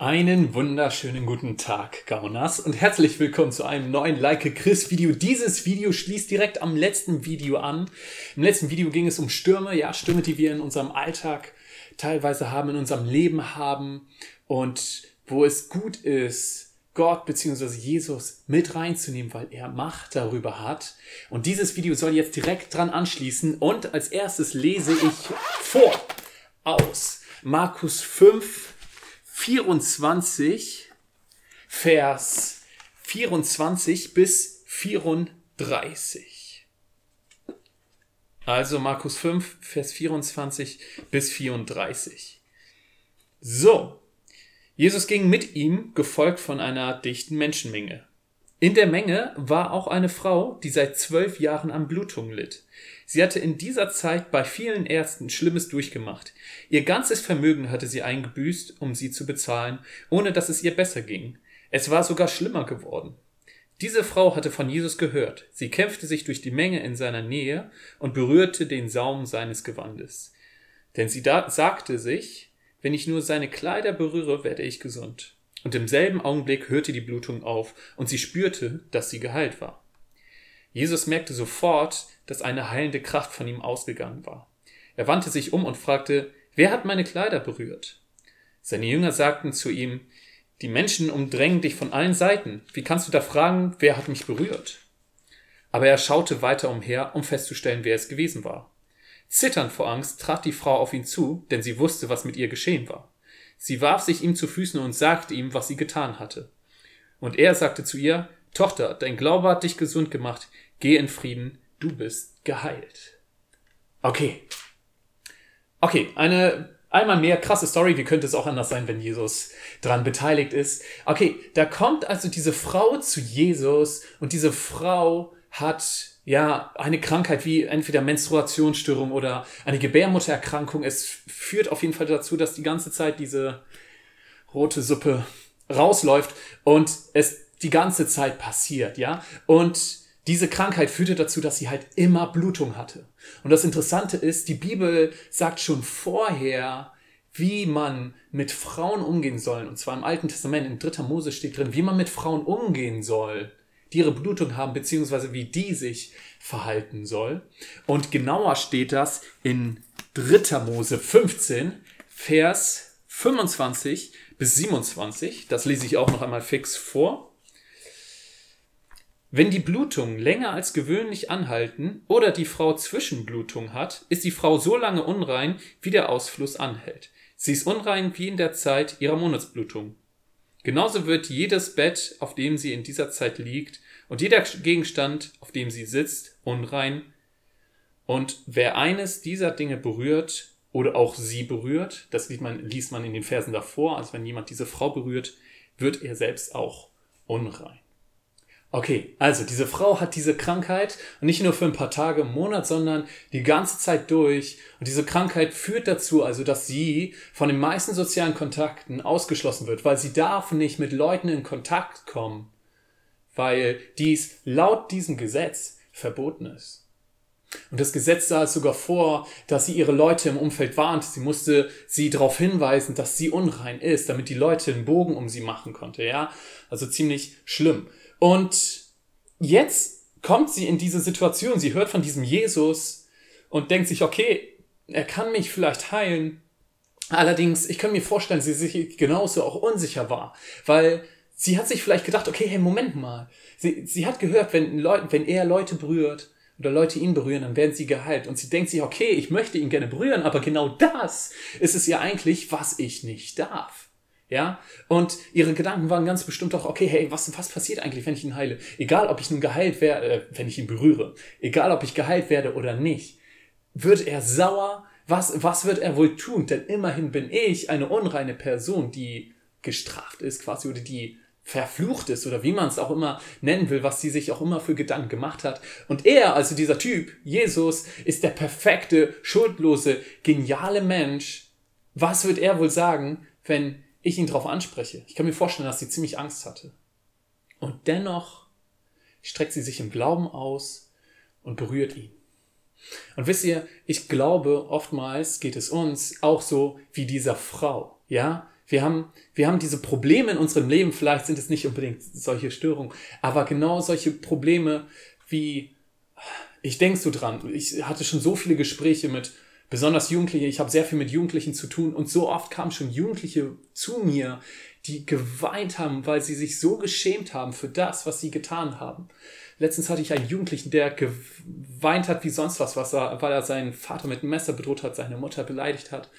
Einen wunderschönen guten Tag, Gaunas, und herzlich willkommen zu einem neuen Like Chris Video. Dieses Video schließt direkt am letzten Video an. Im letzten Video ging es um Stürme, ja, Stürme, die wir in unserem Alltag teilweise haben, in unserem Leben haben und wo es gut ist, Gott bzw. Jesus mit reinzunehmen, weil er Macht darüber hat. Und dieses Video soll jetzt direkt dran anschließen und als erstes lese ich vor aus Markus 5, 24, Vers 24 bis 34. Also Markus 5, Vers 24 bis 34. So, Jesus ging mit ihm, gefolgt von einer dichten Menschenmenge. In der Menge war auch eine Frau, die seit zwölf Jahren an Blutung litt. Sie hatte in dieser Zeit bei vielen Ärzten Schlimmes durchgemacht. Ihr ganzes Vermögen hatte sie eingebüßt, um sie zu bezahlen, ohne dass es ihr besser ging. Es war sogar schlimmer geworden. Diese Frau hatte von Jesus gehört. Sie kämpfte sich durch die Menge in seiner Nähe und berührte den Saum seines Gewandes. Denn sie sagte sich, wenn ich nur seine Kleider berühre, werde ich gesund. Und im selben Augenblick hörte die Blutung auf und sie spürte, dass sie geheilt war. Jesus merkte sofort, dass eine heilende Kraft von ihm ausgegangen war. Er wandte sich um und fragte, wer hat meine Kleider berührt? Seine Jünger sagten zu ihm, die Menschen umdrängen dich von allen Seiten. Wie kannst du da fragen, wer hat mich berührt? Aber er schaute weiter umher, um festzustellen, wer es gewesen war. Zitternd vor Angst trat die Frau auf ihn zu, denn sie wusste, was mit ihr geschehen war. Sie warf sich ihm zu Füßen und sagte ihm, was sie getan hatte. Und er sagte zu ihr, Tochter, dein Glaube hat dich gesund gemacht, geh in Frieden, du bist geheilt. Okay. Okay, eine einmal mehr krasse Story, wie könnte es auch anders sein, wenn Jesus dran beteiligt ist. Okay, da kommt also diese Frau zu Jesus und diese Frau hat ja, eine Krankheit wie entweder Menstruationsstörung oder eine Gebärmuttererkrankung. Es führt auf jeden Fall dazu, dass die ganze Zeit diese rote Suppe rausläuft und es die ganze Zeit passiert, ja. Und diese Krankheit führte dazu, dass sie halt immer Blutung hatte. Und das Interessante ist, die Bibel sagt schon vorher, wie man mit Frauen umgehen soll. Und zwar im Alten Testament, in 3. Mose steht drin, wie man mit Frauen umgehen soll die ihre Blutung haben, beziehungsweise wie die sich verhalten soll. Und genauer steht das in 3. Mose 15, Vers 25 bis 27. Das lese ich auch noch einmal fix vor. Wenn die Blutungen länger als gewöhnlich anhalten oder die Frau Zwischenblutung hat, ist die Frau so lange unrein, wie der Ausfluss anhält. Sie ist unrein wie in der Zeit ihrer Monatsblutung. Genauso wird jedes Bett, auf dem sie in dieser Zeit liegt, und jeder Gegenstand, auf dem sie sitzt, unrein. Und wer eines dieser Dinge berührt oder auch sie berührt, das liest man, liest man in den Versen davor, also wenn jemand diese Frau berührt, wird er selbst auch unrein. Okay, also diese Frau hat diese Krankheit und nicht nur für ein paar Tage im Monat, sondern die ganze Zeit durch. Und diese Krankheit führt dazu, also dass sie von den meisten sozialen Kontakten ausgeschlossen wird, weil sie darf nicht mit Leuten in Kontakt kommen, weil dies laut diesem Gesetz verboten ist. Und das Gesetz sah es sogar vor, dass sie ihre Leute im Umfeld warnt. Sie musste sie darauf hinweisen, dass sie unrein ist, damit die Leute einen Bogen um sie machen konnte. Ja, also ziemlich schlimm. Und jetzt kommt sie in diese Situation. Sie hört von diesem Jesus und denkt sich, okay, er kann mich vielleicht heilen. Allerdings, ich kann mir vorstellen, sie sich genauso auch unsicher war, weil sie hat sich vielleicht gedacht, okay, hey, Moment mal. Sie, sie hat gehört, wenn, Leute, wenn er Leute berührt oder Leute ihn berühren, dann werden sie geheilt. Und sie denkt sich, okay, ich möchte ihn gerne berühren, aber genau das ist es ja eigentlich, was ich nicht darf. Ja, und ihre Gedanken waren ganz bestimmt auch, okay, hey, was, was passiert eigentlich, wenn ich ihn heile? Egal, ob ich nun geheilt werde, äh, wenn ich ihn berühre, egal, ob ich geheilt werde oder nicht, wird er sauer? Was, was wird er wohl tun? Denn immerhin bin ich eine unreine Person, die gestraft ist quasi oder die verflucht ist oder wie man es auch immer nennen will, was sie sich auch immer für Gedanken gemacht hat. Und er, also dieser Typ, Jesus, ist der perfekte, schuldlose, geniale Mensch. Was wird er wohl sagen, wenn ich ihn darauf anspreche. Ich kann mir vorstellen, dass sie ziemlich Angst hatte. Und dennoch streckt sie sich im Glauben aus und berührt ihn. Und wisst ihr, ich glaube, oftmals geht es uns auch so wie dieser Frau. Ja, Wir haben, wir haben diese Probleme in unserem Leben, vielleicht sind es nicht unbedingt solche Störungen, aber genau solche Probleme wie, ich denke so dran, ich hatte schon so viele Gespräche mit besonders Jugendlichen, ich habe sehr viel mit Jugendlichen zu tun und so oft kamen schon Jugendliche zu mir, die geweint haben, weil sie sich so geschämt haben für das, was sie getan haben. Letztens hatte ich einen Jugendlichen, der geweint hat wie sonst was, was er, weil er seinen Vater mit einem Messer bedroht hat, seine Mutter beleidigt hat.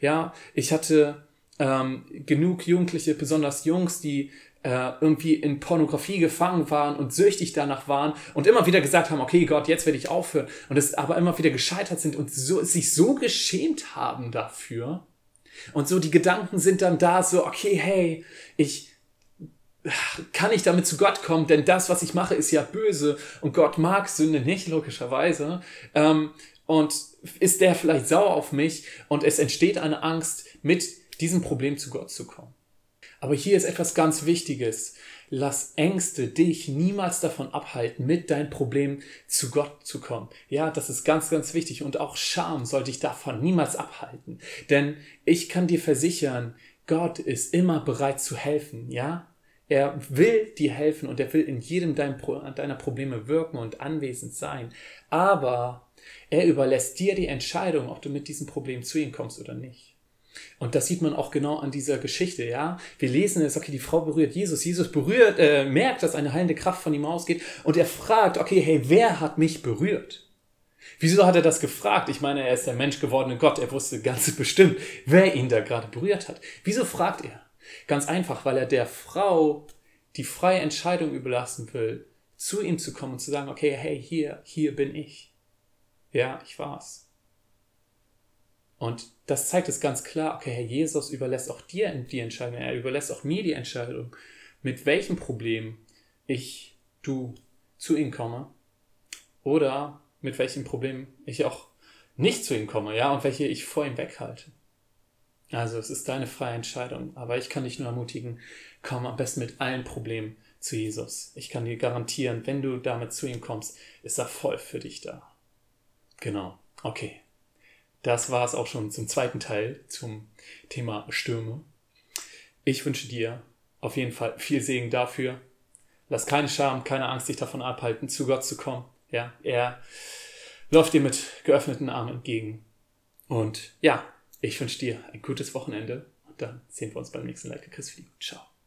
Ja, ich hatte ähm, genug Jugendliche, besonders Jungs, die äh, irgendwie in Pornografie gefangen waren und süchtig danach waren und immer wieder gesagt haben, okay Gott, jetzt werde ich aufhören und es aber immer wieder gescheitert sind und so, sich so geschämt haben dafür. Und so die Gedanken sind dann da so, okay, hey, ich kann ich damit zu Gott kommen, denn das, was ich mache, ist ja böse und Gott mag Sünde nicht, logischerweise. Ähm, und ist der vielleicht sauer auf mich und es entsteht eine Angst, mit diesem Problem zu Gott zu kommen. Aber hier ist etwas ganz Wichtiges. Lass Ängste dich niemals davon abhalten, mit deinem Problem zu Gott zu kommen. Ja, das ist ganz, ganz wichtig. Und auch Scham soll dich davon niemals abhalten. Denn ich kann dir versichern, Gott ist immer bereit zu helfen. Ja, er will dir helfen und er will in jedem deiner Probleme wirken und anwesend sein. Aber er überlässt dir die Entscheidung, ob du mit diesem Problem zu ihm kommst oder nicht. Und das sieht man auch genau an dieser Geschichte, ja. Wir lesen es, okay, die Frau berührt Jesus. Jesus berührt, äh, merkt, dass eine heilende Kraft von ihm ausgeht und er fragt, okay, hey, wer hat mich berührt? Wieso hat er das gefragt? Ich meine, er ist der Mensch gewordene Gott. Er wusste ganz bestimmt, wer ihn da gerade berührt hat. Wieso fragt er? Ganz einfach, weil er der Frau die freie Entscheidung überlassen will, zu ihm zu kommen und zu sagen, okay, hey, hier, hier bin ich. Ja, ich war's. Und das zeigt es ganz klar, okay, Herr Jesus überlässt auch dir die Entscheidung, er überlässt auch mir die Entscheidung, mit welchem Problem ich, du zu ihm komme oder mit welchem Problem ich auch nicht zu ihm komme, ja, und welche ich vor ihm weghalte. Also es ist deine freie Entscheidung, aber ich kann dich nur ermutigen, komm am besten mit allen Problemen zu Jesus. Ich kann dir garantieren, wenn du damit zu ihm kommst, ist er voll für dich da. Genau. Okay. Das war es auch schon zum zweiten Teil zum Thema Stürme. Ich wünsche dir auf jeden Fall viel Segen dafür. Lass keine Scham, keine Angst dich davon abhalten, zu Gott zu kommen. Ja, er läuft dir mit geöffneten Armen entgegen. Und ja, ich wünsche dir ein gutes Wochenende und dann sehen wir uns beim nächsten Like Chris Video. Ciao.